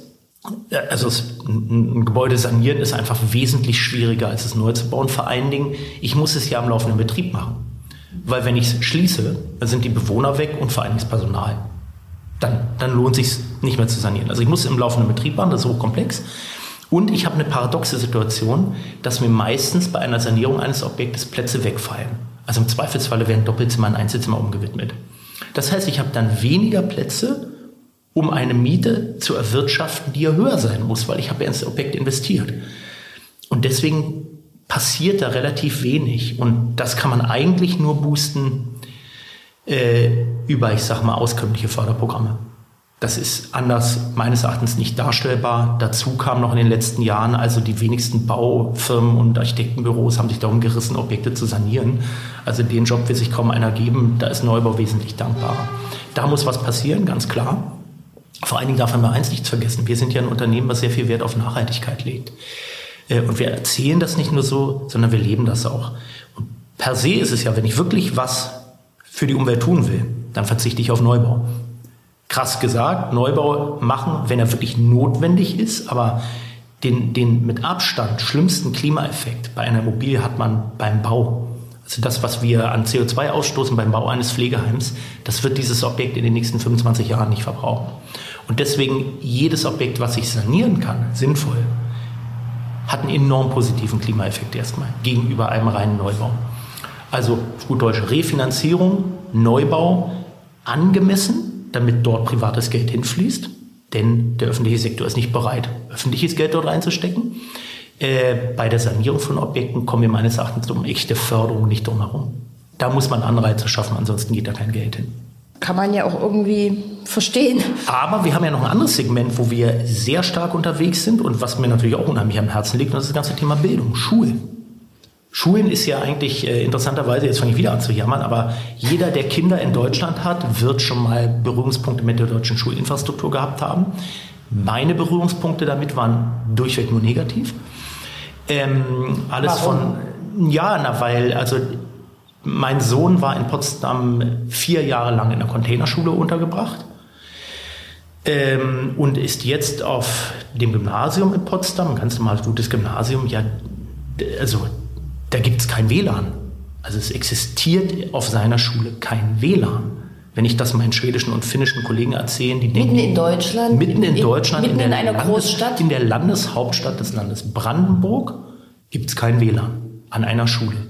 Also es, ein Gebäude sanieren ist einfach wesentlich schwieriger, als es neu zu bauen. Vor allen Dingen, ich muss es ja am laufenden Betrieb machen. Weil wenn ich es schließe, dann sind die Bewohner weg und vor allem das Personal. Dann, dann lohnt es sich nicht mehr zu sanieren. Also ich muss im laufenden Betrieb machen, das ist hochkomplex. Und ich habe eine paradoxe Situation, dass mir meistens bei einer Sanierung eines Objektes Plätze wegfallen. Also im Zweifelsfalle werden Doppelzimmer in Einzelzimmer umgewidmet. Das heißt, ich habe dann weniger Plätze, um eine Miete zu erwirtschaften, die ja höher sein muss, weil ich habe ja ins Objekt investiert. Und deswegen passiert da relativ wenig. Und das kann man eigentlich nur boosten äh, über, ich sag mal, auskömmliche Förderprogramme. Das ist anders meines Erachtens nicht darstellbar. Dazu kam noch in den letzten Jahren, also die wenigsten Baufirmen und Architektenbüros haben sich darum gerissen, Objekte zu sanieren. Also den Job wird sich kaum einer geben. Da ist Neubau wesentlich dankbarer. Da muss was passieren, ganz klar. Vor allen Dingen darf man mal eins nicht vergessen. Wir sind ja ein Unternehmen, was sehr viel Wert auf Nachhaltigkeit legt. Äh, und wir erzählen das nicht nur so, sondern wir leben das auch. Und per se ist es ja, wenn ich wirklich was für die Umwelt tun will, dann verzichte ich auf Neubau krass gesagt, Neubau machen, wenn er wirklich notwendig ist, aber den, den mit Abstand schlimmsten Klimaeffekt bei einer Immobilie hat man beim Bau. Also das, was wir an CO2 ausstoßen beim Bau eines Pflegeheims, das wird dieses Objekt in den nächsten 25 Jahren nicht verbrauchen. Und deswegen jedes Objekt, was ich sanieren kann, sinnvoll, hat einen enorm positiven Klimaeffekt erstmal gegenüber einem reinen Neubau. Also gut Deutsch, Refinanzierung, Neubau angemessen, damit dort privates Geld hinfließt, denn der öffentliche Sektor ist nicht bereit, öffentliches Geld dort reinzustecken. Äh, bei der Sanierung von Objekten kommen wir meines Erachtens um echte Förderung nicht drum herum. Da muss man Anreize schaffen, ansonsten geht da kein Geld hin. Kann man ja auch irgendwie verstehen. Aber wir haben ja noch ein anderes Segment, wo wir sehr stark unterwegs sind und was mir natürlich auch unheimlich am Herzen liegt, und das ist das ganze Thema Bildung, Schulen. Schulen ist ja eigentlich äh, interessanterweise, jetzt fange ich wieder an zu jammern, aber jeder, der Kinder in Deutschland hat, wird schon mal Berührungspunkte mit der deutschen Schulinfrastruktur gehabt haben. Meine Berührungspunkte damit waren durchweg nur negativ. Ähm, alles Warum? von, ja, na, weil, also mein Sohn war in Potsdam vier Jahre lang in einer Containerschule untergebracht ähm, und ist jetzt auf dem Gymnasium in Potsdam, ein ganz normales gutes Gymnasium, ja, also da gibt es kein WLAN. Also es existiert auf seiner Schule kein WLAN. Wenn ich das meinen schwedischen und finnischen Kollegen erzähle, die denken... Mitten in Deutschland? Mitten in, in Deutschland. Mitten in, in einer Landes, Großstadt? In der Landeshauptstadt des Landes Brandenburg gibt es kein WLAN an einer Schule.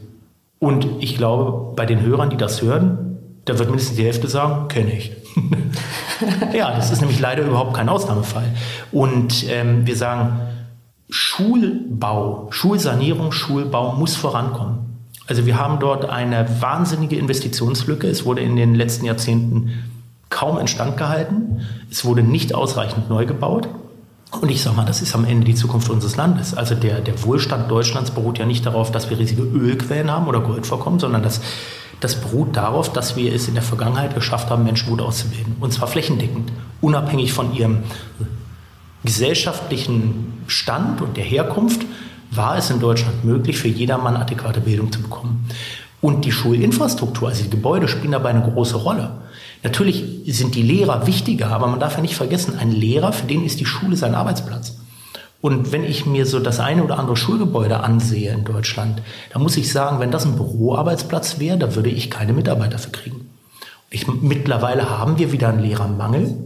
Und ich glaube, bei den Hörern, die das hören, da wird mindestens die Hälfte sagen, kenne ich. ja, das ist nämlich leider überhaupt kein Ausnahmefall. Und ähm, wir sagen, Schulbau, Schulsanierung, Schulbau muss vorankommen. Also wir haben dort eine wahnsinnige Investitionslücke. Es wurde in den letzten Jahrzehnten kaum instand gehalten. Es wurde nicht ausreichend neu gebaut. Und ich sage mal, das ist am Ende die Zukunft unseres Landes. Also der, der Wohlstand Deutschlands beruht ja nicht darauf, dass wir riesige Ölquellen haben oder Goldvorkommen, sondern das, das beruht darauf, dass wir es in der Vergangenheit geschafft haben, Menschen gut auszubilden. Und zwar flächendeckend, unabhängig von ihrem gesellschaftlichen Stand und der Herkunft war es in Deutschland möglich, für jedermann adäquate Bildung zu bekommen. Und die Schulinfrastruktur, also die Gebäude, spielen dabei eine große Rolle. Natürlich sind die Lehrer wichtiger, aber man darf ja nicht vergessen, ein Lehrer, für den ist die Schule sein Arbeitsplatz. Und wenn ich mir so das eine oder andere Schulgebäude ansehe in Deutschland, dann muss ich sagen, wenn das ein Büroarbeitsplatz wäre, da würde ich keine Mitarbeiter für kriegen. Ich, mittlerweile haben wir wieder einen Lehrermangel.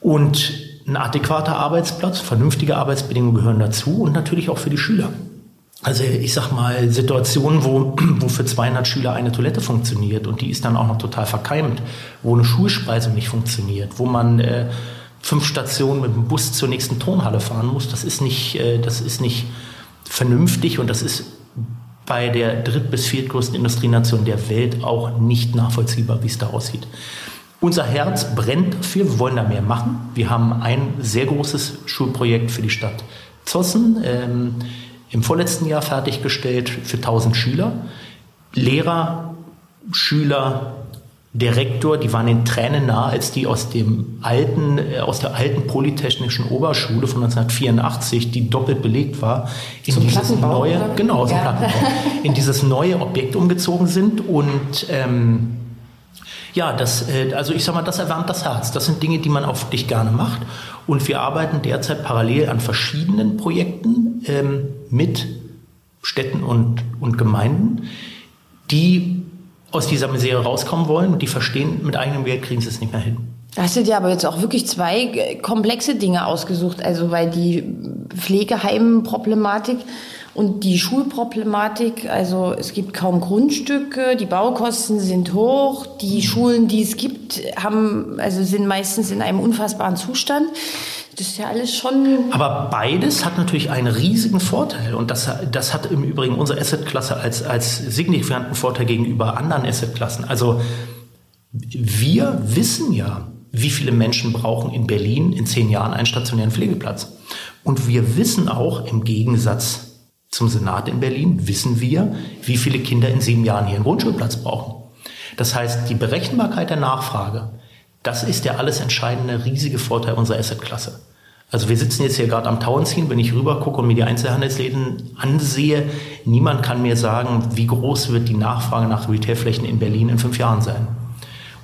Und ein adäquater Arbeitsplatz, vernünftige Arbeitsbedingungen gehören dazu und natürlich auch für die Schüler. Also ich sag mal, Situationen, wo, wo für 200 Schüler eine Toilette funktioniert und die ist dann auch noch total verkeimt, wo eine Schulspeisung nicht funktioniert, wo man äh, fünf Stationen mit dem Bus zur nächsten Turnhalle fahren muss, das ist nicht, äh, das ist nicht vernünftig und das ist bei der dritt- bis viertgrößten Industrienation der Welt auch nicht nachvollziehbar, wie es da aussieht. Unser Herz brennt dafür, wir wollen da mehr machen. Wir haben ein sehr großes Schulprojekt für die Stadt Zossen ähm, im vorletzten Jahr fertiggestellt für 1000 Schüler. Lehrer, Schüler, der Rektor, die waren in Tränen nah, als die aus dem alten, äh, aus der alten Polytechnischen Oberschule von 1984, die doppelt belegt war, in zum dieses neue, oder? genau, ja. in dieses neue Objekt umgezogen sind und ähm, ja, das, äh, also ich sag mal, das erwärmt das Herz. Das sind Dinge, die man auch wirklich gerne macht. Und wir arbeiten derzeit parallel an verschiedenen Projekten ähm, mit Städten und, und Gemeinden, die aus dieser Misere rauskommen wollen und die verstehen, mit eigenem Geld kriegen sie es nicht mehr hin. Das sind ja aber jetzt auch wirklich zwei äh, komplexe Dinge ausgesucht. Also weil die Pflegeheimproblematik und die Schulproblematik, also es gibt kaum Grundstücke, die Baukosten sind hoch, die Schulen, die es gibt, haben, also sind meistens in einem unfassbaren Zustand. Das ist ja alles schon. Aber beides hat natürlich einen riesigen Vorteil. Und das, das hat im Übrigen unsere Assetklasse als, als signifikanten Vorteil gegenüber anderen Assetklassen. Also wir wissen ja, wie viele Menschen brauchen in Berlin in zehn Jahren einen stationären Pflegeplatz. Und wir wissen auch im Gegensatz zum Senat in Berlin wissen wir, wie viele Kinder in sieben Jahren hier einen Grundschulplatz brauchen. Das heißt, die Berechenbarkeit der Nachfrage, das ist der alles entscheidende riesige Vorteil unserer Assetklasse. Also wir sitzen jetzt hier gerade am Tauenziehen, wenn ich rüber gucke und mir die Einzelhandelsläden ansehe, niemand kann mir sagen, wie groß wird die Nachfrage nach Retailflächen in Berlin in fünf Jahren sein.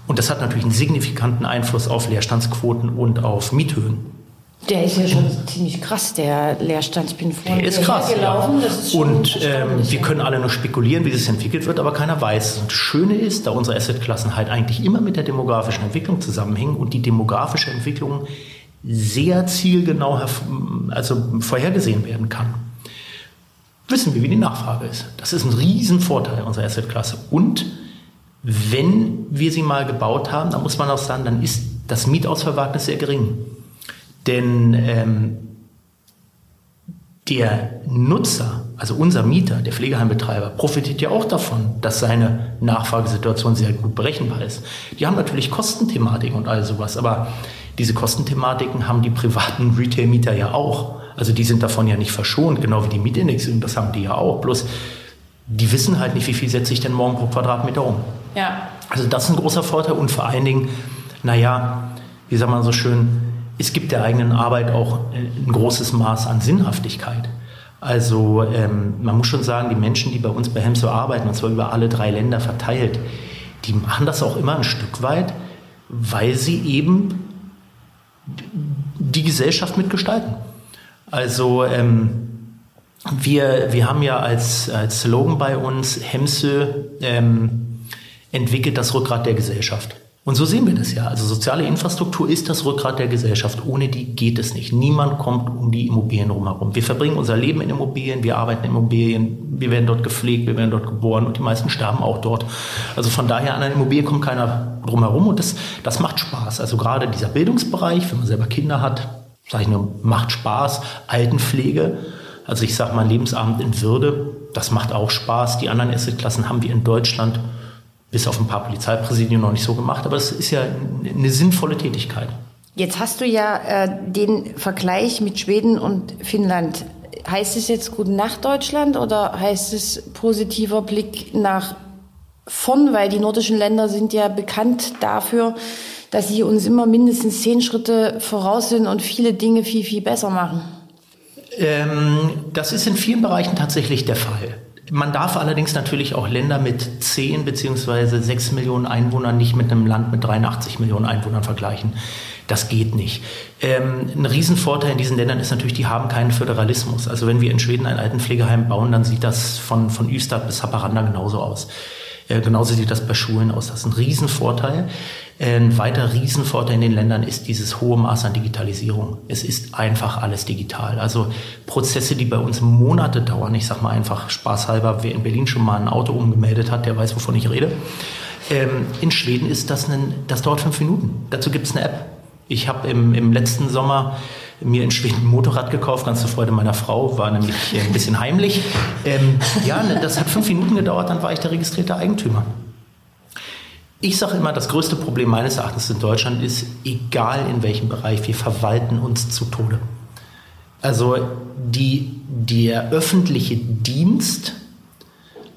Und das hat natürlich einen signifikanten Einfluss auf Leerstandsquoten und auf Miethöhen. Der ist ja schon ziemlich krass, der Leerstand. Ich bin vorhin der ist krass, gelaufen. Ja. Ist und ähm, wir können alle nur spekulieren, wie das entwickelt wird, aber keiner weiß. Und das Schöne ist, da unsere Assetklassen halt eigentlich immer mit der demografischen Entwicklung zusammenhängen und die demografische Entwicklung sehr zielgenau also vorhergesehen werden kann, wissen wir, wie die Nachfrage ist. Das ist ein Riesenvorteil unserer Assetklasse. Und wenn wir sie mal gebaut haben, dann muss man auch sagen, dann ist das Mietausverwagnis sehr gering. Denn ähm, der Nutzer, also unser Mieter, der Pflegeheimbetreiber, profitiert ja auch davon, dass seine Nachfragesituation sehr gut berechenbar ist. Die haben natürlich Kostenthematiken und all sowas, aber diese Kostenthematiken haben die privaten Retail-Mieter ja auch. Also die sind davon ja nicht verschont, genau wie die Mietindexierung, das haben die ja auch. Bloß die wissen halt nicht, wie viel setze ich denn morgen pro Quadratmeter um. Ja. Also das ist ein großer Vorteil und vor allen Dingen, naja, wie sagt man so schön, es gibt der eigenen Arbeit auch ein großes Maß an Sinnhaftigkeit. Also ähm, man muss schon sagen, die Menschen, die bei uns bei Hemso arbeiten, und zwar über alle drei Länder verteilt, die machen das auch immer ein Stück weit, weil sie eben die Gesellschaft mitgestalten. Also ähm, wir, wir haben ja als, als Slogan bei uns Hemse ähm, entwickelt das Rückgrat der Gesellschaft. Und so sehen wir das ja. Also soziale Infrastruktur ist das Rückgrat der Gesellschaft. Ohne die geht es nicht. Niemand kommt um die Immobilien drumherum. Wir verbringen unser Leben in Immobilien, wir arbeiten in Immobilien, wir werden dort gepflegt, wir werden dort geboren und die meisten sterben auch dort. Also von daher an einer Immobilie kommt keiner drumherum und das, das macht Spaß. Also gerade dieser Bildungsbereich, wenn man selber Kinder hat, sage ich nur, macht Spaß. Altenpflege, also ich sage mal Lebensabend in Würde, das macht auch Spaß. Die anderen Assetklassen haben wir in Deutschland bis auf ein paar Polizeipräsidien noch nicht so gemacht, aber es ist ja eine sinnvolle Tätigkeit. Jetzt hast du ja äh, den Vergleich mit Schweden und Finnland. Heißt es jetzt Gute Nacht Deutschland oder heißt es positiver Blick nach vorn, weil die nordischen Länder sind ja bekannt dafür, dass sie uns immer mindestens zehn Schritte voraus sind und viele Dinge viel, viel besser machen? Ähm, das ist in vielen Bereichen tatsächlich der Fall. Man darf allerdings natürlich auch Länder mit 10 bzw. 6 Millionen Einwohnern nicht mit einem Land mit 83 Millionen Einwohnern vergleichen. Das geht nicht. Ähm, ein Riesenvorteil in diesen Ländern ist natürlich, die haben keinen Föderalismus. Also wenn wir in Schweden ein Altenpflegeheim bauen, dann sieht das von, von Ystad bis Haparanda genauso aus. Äh, genauso sieht das bei Schulen aus. Das ist ein Riesenvorteil. Ein weiter Riesenvorteil in den Ländern ist dieses hohe Maß an Digitalisierung. Es ist einfach alles digital. Also Prozesse, die bei uns Monate dauern, ich sage mal einfach spaßhalber, wer in Berlin schon mal ein Auto umgemeldet hat, der weiß, wovon ich rede. Ähm, in Schweden ist das, ein, das dauert fünf Minuten. Dazu gibt es eine App. Ich habe im, im letzten Sommer mir in Schweden ein Motorrad gekauft, ganz zur Freude meiner Frau, war nämlich ein bisschen heimlich. Ähm, ja, ne, das hat fünf Minuten gedauert, dann war ich der registrierte Eigentümer. Ich sage immer, das größte Problem meines Erachtens in Deutschland ist, egal in welchem Bereich, wir verwalten uns zu Tode. Also die, der öffentliche Dienst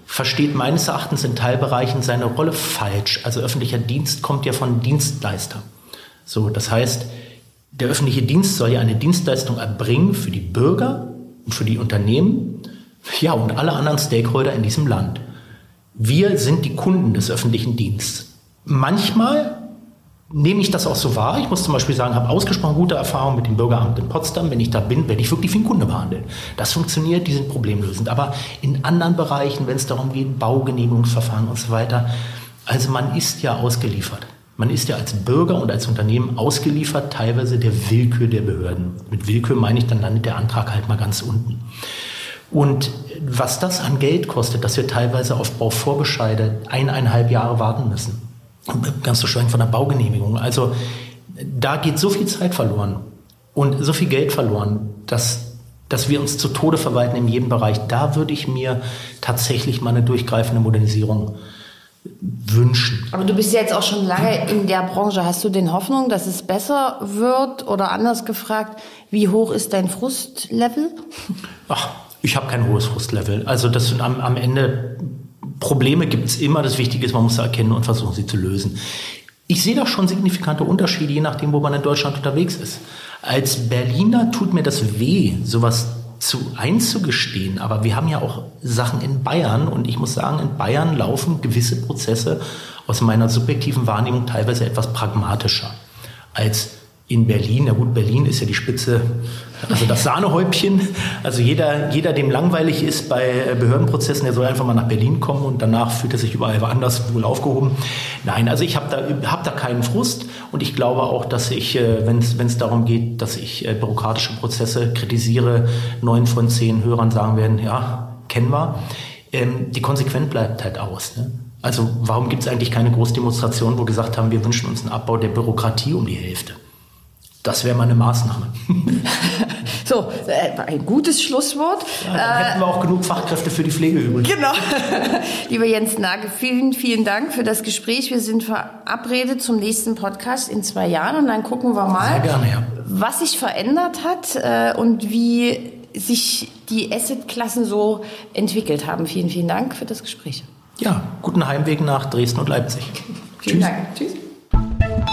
versteht meines Erachtens in Teilbereichen seine Rolle falsch. Also öffentlicher Dienst kommt ja von Dienstleister. So, das heißt, der öffentliche Dienst soll ja eine Dienstleistung erbringen für die Bürger und für die Unternehmen, ja, und alle anderen Stakeholder in diesem Land. Wir sind die Kunden des öffentlichen Dienstes manchmal nehme ich das auch so wahr. Ich muss zum Beispiel sagen, habe ausgesprochen gute Erfahrungen mit dem Bürgeramt in Potsdam. Wenn ich da bin, werde ich wirklich wie ein Kunde behandelt. Das funktioniert, die sind problemlösend. Aber in anderen Bereichen, wenn es darum geht, Baugenehmigungsverfahren und so weiter, also man ist ja ausgeliefert. Man ist ja als Bürger und als Unternehmen ausgeliefert, teilweise der Willkür der Behörden. Mit Willkür meine ich, dann landet der Antrag halt mal ganz unten. Und was das an Geld kostet, dass wir teilweise auf Bauvorbescheide eineinhalb Jahre warten müssen ganz zu schweigen von der Baugenehmigung. Also da geht so viel Zeit verloren und so viel Geld verloren, dass, dass wir uns zu Tode verwalten in jedem Bereich. Da würde ich mir tatsächlich mal eine durchgreifende Modernisierung wünschen. Aber du bist ja jetzt auch schon lange in der Branche. Hast du denn Hoffnung, dass es besser wird? Oder anders gefragt, wie hoch ist dein Frustlevel? Ach, ich habe kein hohes Frustlevel. Also das am, am Ende Probleme gibt es immer. Das Wichtige ist, man muss sie erkennen und versuchen, sie zu lösen. Ich sehe da schon signifikante Unterschiede, je nachdem, wo man in Deutschland unterwegs ist. Als Berliner tut mir das weh, sowas zu einzugestehen. Aber wir haben ja auch Sachen in Bayern und ich muss sagen, in Bayern laufen gewisse Prozesse aus meiner subjektiven Wahrnehmung teilweise etwas pragmatischer als in Berlin. Na gut, Berlin ist ja die Spitze, also das Sahnehäubchen. Also jeder, jeder, dem langweilig ist bei Behördenprozessen, der soll einfach mal nach Berlin kommen und danach fühlt er sich überall woanders wohl aufgehoben. Nein, also ich habe da, hab da keinen Frust und ich glaube auch, dass ich, äh, wenn es darum geht, dass ich äh, bürokratische Prozesse kritisiere, neun von zehn Hörern sagen werden, ja, kennen wir. Ähm, die konsequent bleibt halt aus. Ne? Also warum gibt es eigentlich keine Großdemonstration, wo gesagt haben, wir wünschen uns einen Abbau der Bürokratie um die Hälfte? Das wäre mal eine Maßnahme. so, äh, ein gutes Schlusswort. Ja, dann hätten wir auch genug Fachkräfte für die Pflege übrig. Genau. Lieber Jens Nagel, vielen, vielen Dank für das Gespräch. Wir sind verabredet zum nächsten Podcast in zwei Jahren und dann gucken wir mal, Sehr gerne, ja. was sich verändert hat äh, und wie sich die Assetklassen so entwickelt haben. Vielen, vielen Dank für das Gespräch. Ja, guten Heimweg nach Dresden und Leipzig. Vielen Tschüss. Dank. Tschüss.